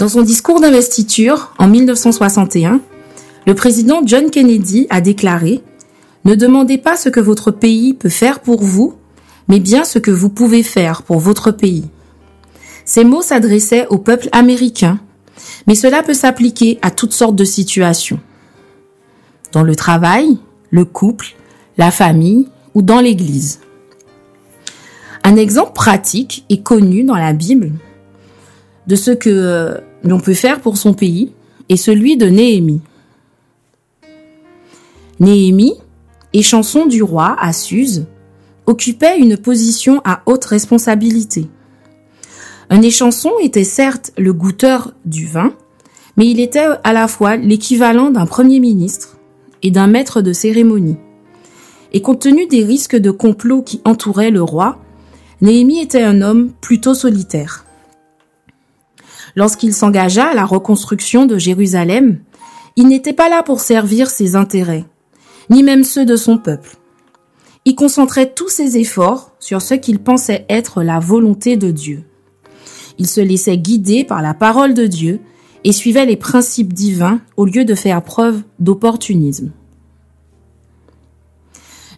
Dans son discours d'investiture en 1961, le président John Kennedy a déclaré Ne demandez pas ce que votre pays peut faire pour vous, mais bien ce que vous pouvez faire pour votre pays. Ces mots s'adressaient au peuple américain, mais cela peut s'appliquer à toutes sortes de situations. Dans le travail, le couple, la famille ou dans l'église. Un exemple pratique et connu dans la Bible de ce que euh, l'on peut faire pour son pays est celui de Néhémie. Néhémie, échanson du roi à Suse, occupait une position à haute responsabilité. Un échanson était certes le goûteur du vin, mais il était à la fois l'équivalent d'un premier ministre et d'un maître de cérémonie. Et compte tenu des risques de complot qui entouraient le roi, Néhémie était un homme plutôt solitaire. Lorsqu'il s'engagea à la reconstruction de Jérusalem, il n'était pas là pour servir ses intérêts, ni même ceux de son peuple. Il concentrait tous ses efforts sur ce qu'il pensait être la volonté de Dieu. Il se laissait guider par la parole de Dieu et suivait les principes divins au lieu de faire preuve d'opportunisme.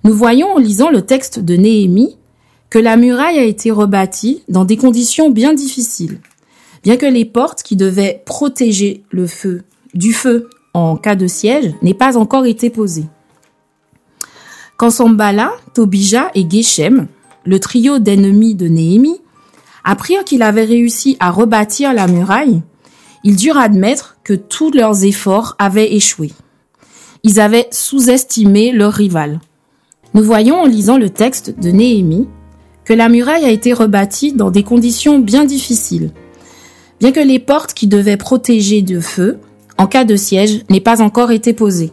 Nous voyons en lisant le texte de Néhémie que la muraille a été rebâtie dans des conditions bien difficiles bien que les portes qui devaient protéger le feu du feu en cas de siège n'aient pas encore été posées. Quand Sambala, Tobija et Geshem, le trio d'ennemis de Néhémie, apprirent qu'il avait réussi à rebâtir la muraille, ils durent admettre que tous leurs efforts avaient échoué. Ils avaient sous-estimé leur rival. Nous voyons en lisant le texte de Néhémie que la muraille a été rebâtie dans des conditions bien difficiles, bien que les portes qui devaient protéger de feu en cas de siège n'aient pas encore été posées.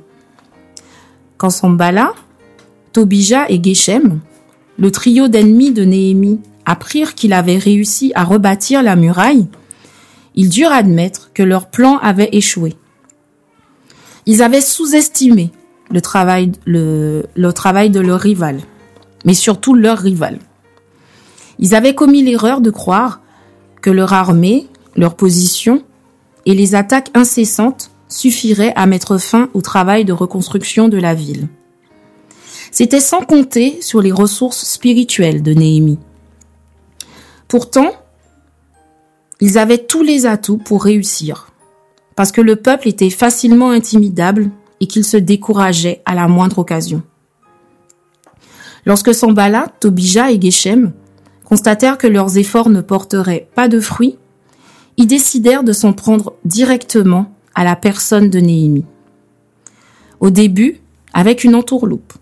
Quand Sambala, Tobija et Geshem, le trio d'ennemis de Néhémie, apprirent qu'il avait réussi à rebâtir la muraille, ils durent admettre que leur plan avait échoué. Ils avaient sous-estimé le travail, le, le travail de leur rival, mais surtout leur rival. Ils avaient commis l'erreur de croire que leur armée leur position et les attaques incessantes suffiraient à mettre fin au travail de reconstruction de la ville. C'était sans compter sur les ressources spirituelles de Néhémie. Pourtant, ils avaient tous les atouts pour réussir, parce que le peuple était facilement intimidable et qu'il se décourageait à la moindre occasion. Lorsque Sambala, Tobija et Geshem constatèrent que leurs efforts ne porteraient pas de fruits, ils décidèrent de s'en prendre directement à la personne de Néhémie. Au début, avec une entourloupe.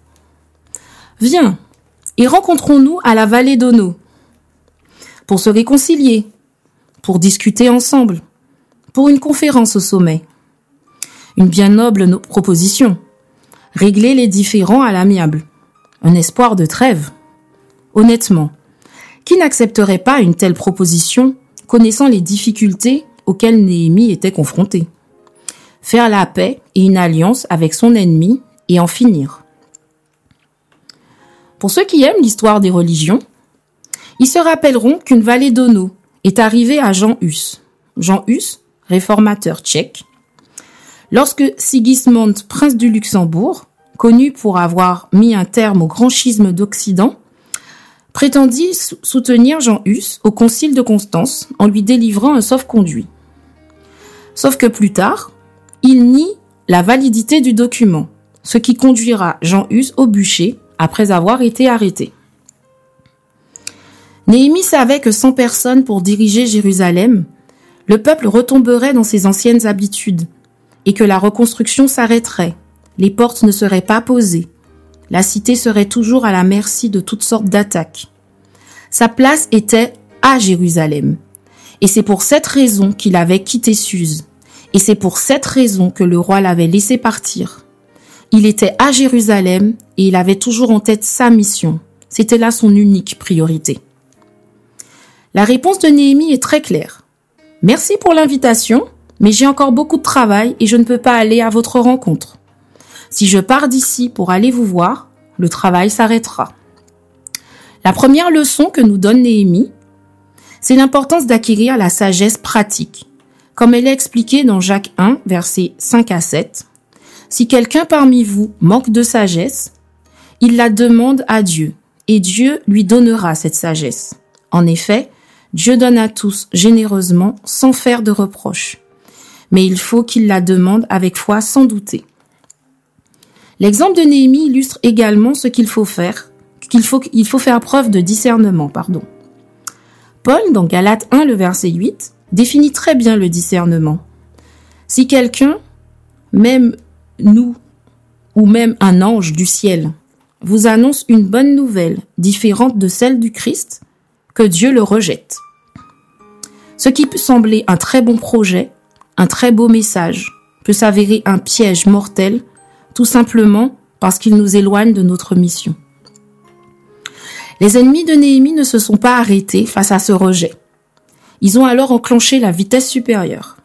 Viens et rencontrons-nous à la vallée d'Ono pour se réconcilier, pour discuter ensemble, pour une conférence au sommet. Une bien noble proposition. Régler les différends à l'amiable. Un espoir de trêve. Honnêtement, qui n'accepterait pas une telle proposition connaissant les difficultés auxquelles Néhémie était confronté. Faire la paix et une alliance avec son ennemi et en finir. Pour ceux qui aiment l'histoire des religions, ils se rappelleront qu'une vallée d'Ono est arrivée à Jean Hus. Jean Hus, réformateur tchèque. Lorsque Sigismund, prince du Luxembourg, connu pour avoir mis un terme au grand schisme d'Occident, prétendit soutenir Jean Hus au concile de Constance en lui délivrant un sauf-conduit. Sauf que plus tard, il nie la validité du document, ce qui conduira Jean Hus au bûcher après avoir été arrêté. Néhémie savait que sans personne pour diriger Jérusalem, le peuple retomberait dans ses anciennes habitudes et que la reconstruction s'arrêterait, les portes ne seraient pas posées, la cité serait toujours à la merci de toutes sortes d'attaques. Sa place était à Jérusalem. Et c'est pour cette raison qu'il avait quitté Suse. Et c'est pour cette raison que le roi l'avait laissé partir. Il était à Jérusalem et il avait toujours en tête sa mission. C'était là son unique priorité. La réponse de Néhémie est très claire. Merci pour l'invitation, mais j'ai encore beaucoup de travail et je ne peux pas aller à votre rencontre. Si je pars d'ici pour aller vous voir, le travail s'arrêtera. La première leçon que nous donne Néhémie, c'est l'importance d'acquérir la sagesse pratique, comme elle est expliquée dans Jacques 1, versets 5 à 7. Si quelqu'un parmi vous manque de sagesse, il la demande à Dieu, et Dieu lui donnera cette sagesse. En effet, Dieu donne à tous généreusement sans faire de reproches. Mais il faut qu'il la demande avec foi sans douter. L'exemple de Néhémie illustre également ce qu'il faut faire, qu'il faut, il faut faire preuve de discernement, pardon. Paul, dans Galates 1, le verset 8, définit très bien le discernement. Si quelqu'un, même nous, ou même un ange du ciel, vous annonce une bonne nouvelle différente de celle du Christ, que Dieu le rejette. Ce qui peut sembler un très bon projet, un très beau message, peut s'avérer un piège mortel, tout simplement parce qu'il nous éloigne de notre mission. Les ennemis de Néhémie ne se sont pas arrêtés face à ce rejet. Ils ont alors enclenché la vitesse supérieure.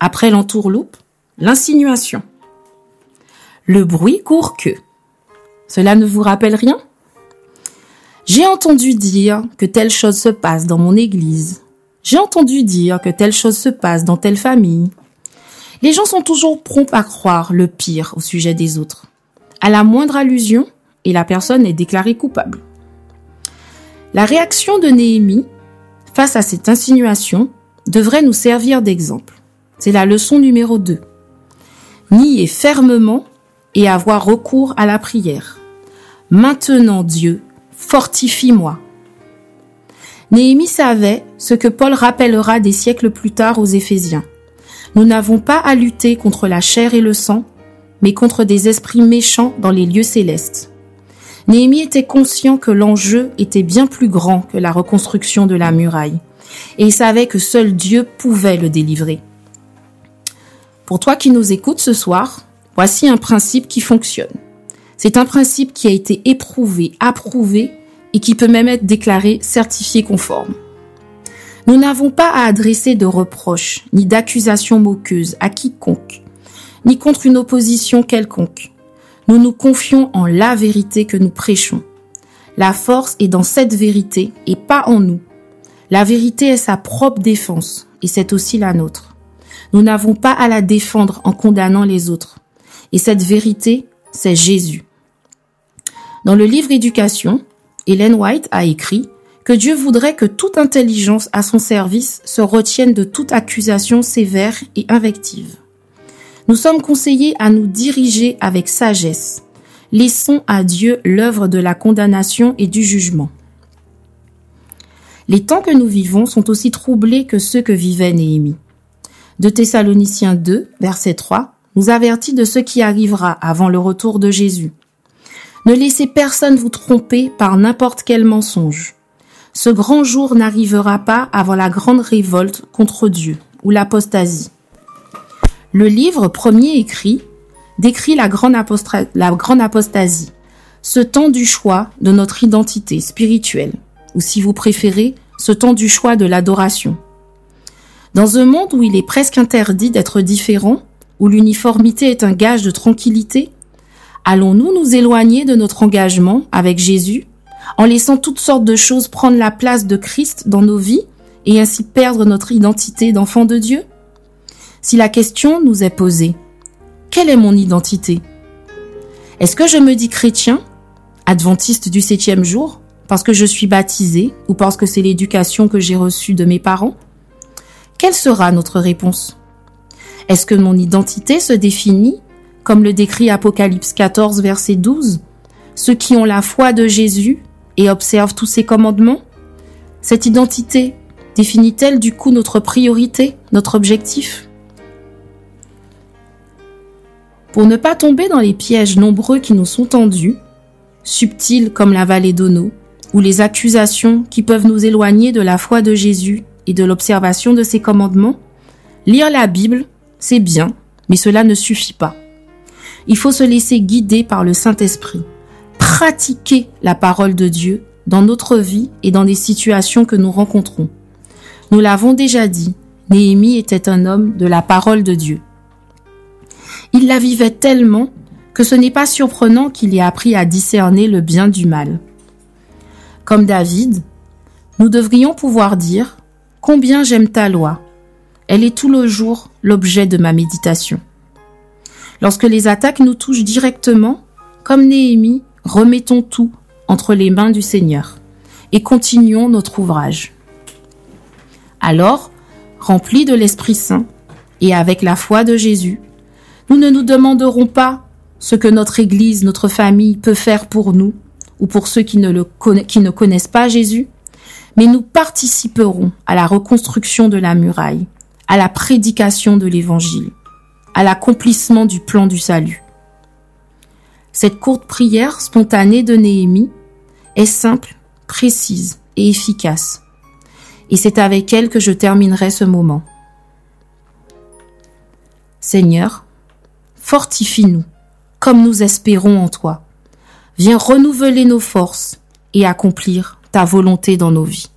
Après l'entourloupe, l'insinuation. Le bruit court que. Cela ne vous rappelle rien? J'ai entendu dire que telle chose se passe dans mon église. J'ai entendu dire que telle chose se passe dans telle famille. Les gens sont toujours prompts à croire le pire au sujet des autres. À la moindre allusion, et la personne est déclarée coupable. La réaction de Néhémie face à cette insinuation devrait nous servir d'exemple. C'est la leçon numéro 2. Nier fermement et avoir recours à la prière. Maintenant Dieu Fortifie-moi. Néhémie savait ce que Paul rappellera des siècles plus tard aux Éphésiens. Nous n'avons pas à lutter contre la chair et le sang, mais contre des esprits méchants dans les lieux célestes. Néhémie était conscient que l'enjeu était bien plus grand que la reconstruction de la muraille, et il savait que seul Dieu pouvait le délivrer. Pour toi qui nous écoutes ce soir, voici un principe qui fonctionne. C'est un principe qui a été éprouvé, approuvé et qui peut même être déclaré certifié conforme. Nous n'avons pas à adresser de reproches ni d'accusations moqueuses à quiconque, ni contre une opposition quelconque. Nous nous confions en la vérité que nous prêchons. La force est dans cette vérité et pas en nous. La vérité est sa propre défense et c'est aussi la nôtre. Nous n'avons pas à la défendre en condamnant les autres. Et cette vérité, c'est Jésus. Dans le livre Éducation, Hélène White a écrit que Dieu voudrait que toute intelligence à son service se retienne de toute accusation sévère et invective. Nous sommes conseillés à nous diriger avec sagesse. Laissons à Dieu l'œuvre de la condamnation et du jugement. Les temps que nous vivons sont aussi troublés que ceux que vivait Néhémie. De Thessaloniciens 2, verset 3, nous avertit de ce qui arrivera avant le retour de Jésus. Ne laissez personne vous tromper par n'importe quel mensonge. Ce grand jour n'arrivera pas avant la grande révolte contre Dieu ou l'apostasie. Le livre premier écrit décrit la grande, apostasie, ce temps du choix de notre identité spirituelle, ou si vous préférez, ce temps du choix de l'adoration. Dans un monde où il est presque interdit d'être différent, où l'uniformité est un gage de tranquillité, Allons-nous nous éloigner de notre engagement avec Jésus en laissant toutes sortes de choses prendre la place de Christ dans nos vies et ainsi perdre notre identité d'enfant de Dieu? Si la question nous est posée, quelle est mon identité? Est-ce que je me dis chrétien, adventiste du septième jour, parce que je suis baptisé ou parce que c'est l'éducation que j'ai reçue de mes parents? Quelle sera notre réponse? Est-ce que mon identité se définit comme le décrit Apocalypse 14, verset 12, ceux qui ont la foi de Jésus et observent tous ses commandements? Cette identité définit-elle du coup notre priorité, notre objectif? Pour ne pas tomber dans les pièges nombreux qui nous sont tendus, subtils comme la vallée d'Ono, ou les accusations qui peuvent nous éloigner de la foi de Jésus et de l'observation de ses commandements, lire la Bible, c'est bien, mais cela ne suffit pas. Il faut se laisser guider par le Saint-Esprit, pratiquer la parole de Dieu dans notre vie et dans les situations que nous rencontrons. Nous l'avons déjà dit, Néhémie était un homme de la parole de Dieu. Il la vivait tellement que ce n'est pas surprenant qu'il ait appris à discerner le bien du mal. Comme David, nous devrions pouvoir dire Combien j'aime ta loi, Elle est tout le jour l'objet de ma méditation. Lorsque les attaques nous touchent directement, comme Néhémie, remettons tout entre les mains du Seigneur et continuons notre ouvrage. Alors, remplis de l'Esprit Saint et avec la foi de Jésus, nous ne nous demanderons pas ce que notre Église, notre famille peut faire pour nous ou pour ceux qui ne, connaissent pas Jésus, mais nous participerons à la reconstruction de la muraille, à la prédication de l'Évangile, à l'accomplissement du plan du salut. Cette courte prière spontanée de Néhémie est simple, précise et efficace. Et c'est avec elle que je terminerai ce moment. Seigneur, fortifie-nous, comme nous espérons en toi. Viens renouveler nos forces et accomplir ta volonté dans nos vies.